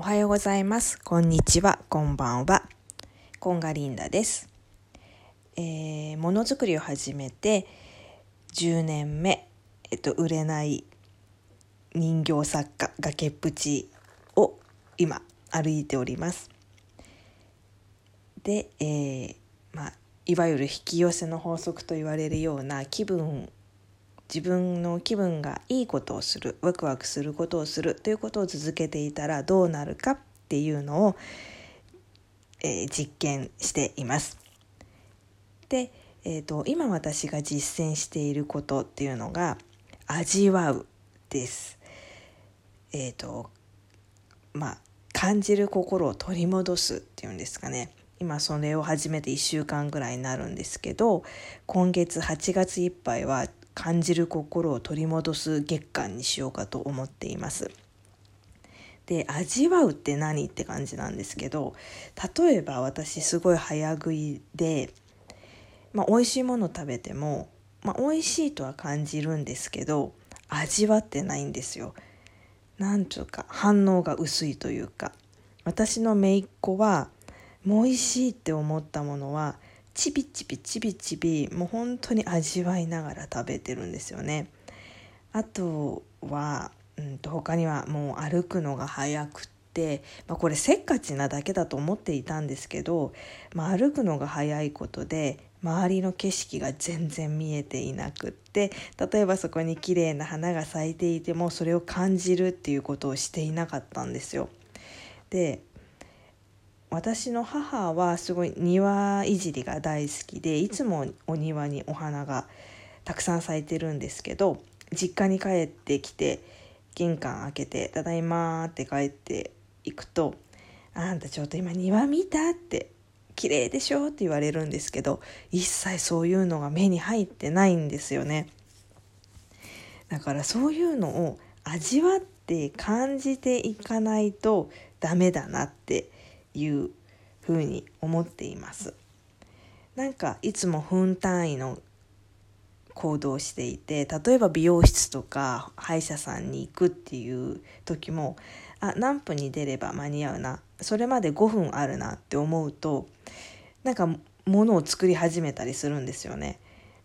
おはようございます。こんにちは。こんばんは。コンガリンダです。えー、ものづくりを始めて10年目、えっと、売れない人形作家崖っぷちを今歩いております。で、えー、まあいわゆる引き寄せの法則と言われるような気分自分の気分がいいことをするワクワクすることをするということを続けていたらどうなるかっていうのを、えー、実験しています。で、えーと、今私が実践していることっていうのが味わうです。えっ、ー、とまあ感じる心を取り戻すっていうんですかね。今それを始めて1週間ぐらいになるんですけど今月8月いっぱいは感じる心を取り戻す月間にしようかと思っています。で味わうって何って感じなんですけど例えば私すごい早食いで、まあ、美味しいもの食べても、まあ、美味しいとは感じるんですけど味わってないんですよ。なんというか反応が薄いというか私の姪っ子はもう美味しいって思ったものはちびちびちびちびもう本当に味わいながら食べてるんですよね。あとは、うんと、他にはもう歩くのが速くって、まあ、これせっかちなだけだと思っていたんですけど、まあ、歩くのが速いことで周りの景色が全然見えていなくって例えばそこに綺麗な花が咲いていてもそれを感じるっていうことをしていなかったんですよ。で私の母はすごい庭いじりが大好きでいつもお庭にお花がたくさん咲いてるんですけど実家に帰ってきて玄関開けて「ただいま」って帰っていくと「あんたちょっと今庭見た?」って「綺麗でしょ?」って言われるんですけど一切そういうのが目に入ってないんですよね。だからそういうのを味わって感じていかないとダメだなっていうふうに思っていますなんかいつも分単位の行動していて例えば美容室とか歯医者さんに行くっていう時もあ何分に出れば間に合うなそれまで5分あるなって思うとなんか物を作り始めたりするんですよね。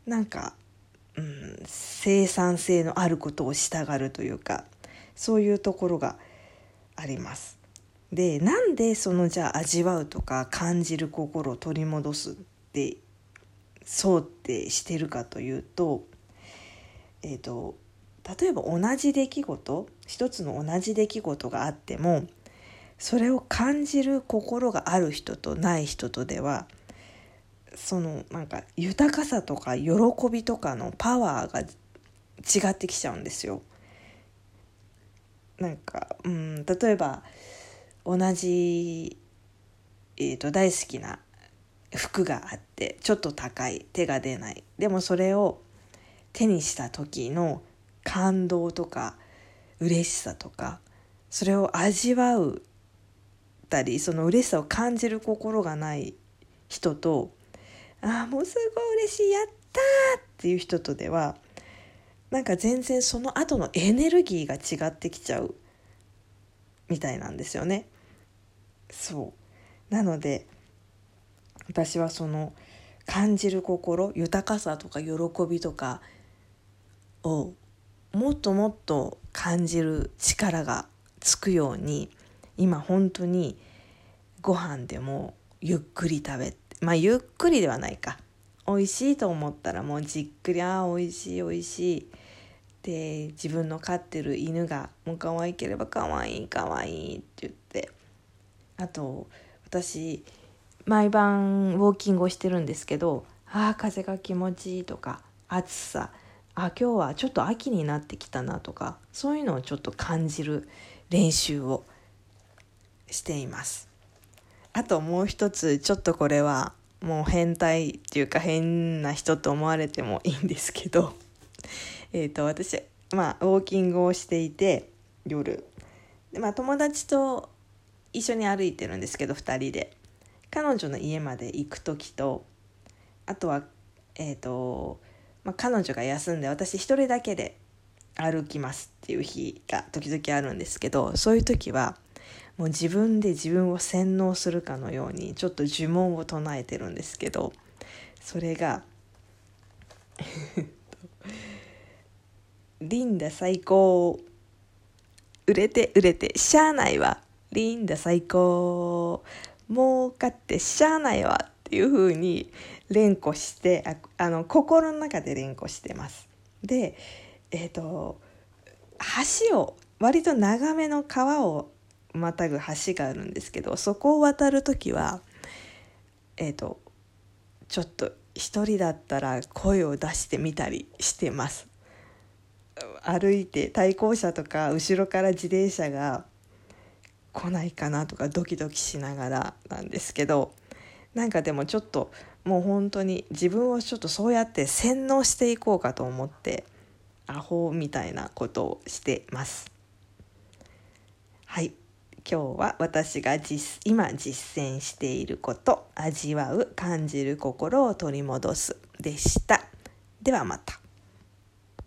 なんか、うん、生産性のあることをしたがるというかそういうところがあります。でなんでそのじゃあ味わうとか感じる心を取り戻すってそうってしてるかというと,、えーと、例えば同じ出来事一つの同じ出来事があってもそれを感じる心がある人とない人とではそのなんか豊かさとか喜びとかのパワーが違ってきちゃうんですよ。なんか、うん、例えば同じ、えーと、大好きな服があってちょっと高い手が出ないでもそれを手にした時の感動とか嬉しさとかそれを味わうたりその嬉しさを感じる心がない人とああもうすごい嬉しいやったっていう人とではなんか全然その後のエネルギーが違ってきちゃうみたいなんですよね。そう。なので私はその感じる心豊かさとか喜びとかをもっともっと感じる力がつくように今本当にご飯でもゆっくり食べまあゆっくりではないか。美味しいと思ったらもうじっくりああ美味しい美味しいで自分の飼ってる犬がもう可愛ければ可愛い可愛いって言ってあと私毎晩ウォーキングをしてるんですけどああ風が気持ちいいとか暑さあ今日はちょっと秋になってきたなとかそういうのをちょっと感じる練習をしています。あともう一つちょっとこれはもう変態っていうか変な人と思われてもいいんですけど えと私まあウォーキングをしていて夜。で、まあ、友達と一緒に歩いてるんですけど2人で。彼女の家まで行く時とあとはえっ、ー、と、まあ、彼女が休んで私一人だけで歩きますっていう日が時々あるんですけどそういう時はもう自分で自分を洗脳するかのようにちょっと呪文を唱えてるんですけどそれが「リンダ最高売れて売れてしゃあないわ。リンダ最高儲かってしゃあないわ」っていう風に連呼してああの心の中で連呼してます。でえっ、ー、と橋を割と長めの川をまたぐ橋があるんですけどそこを渡る時はえっ、ー、とちょっと一人だったら声を出してみたりしてます歩いて対向車とか後ろから自転車が来ないかなとかドキドキしながらなんですけどなんかでもちょっともう本当に自分をちょっとそうやって洗脳していこうかと思ってアホみたいなことをしてます。はい今日は私が実今実践していること味わう感じる心を取り戻すでした。ではまた。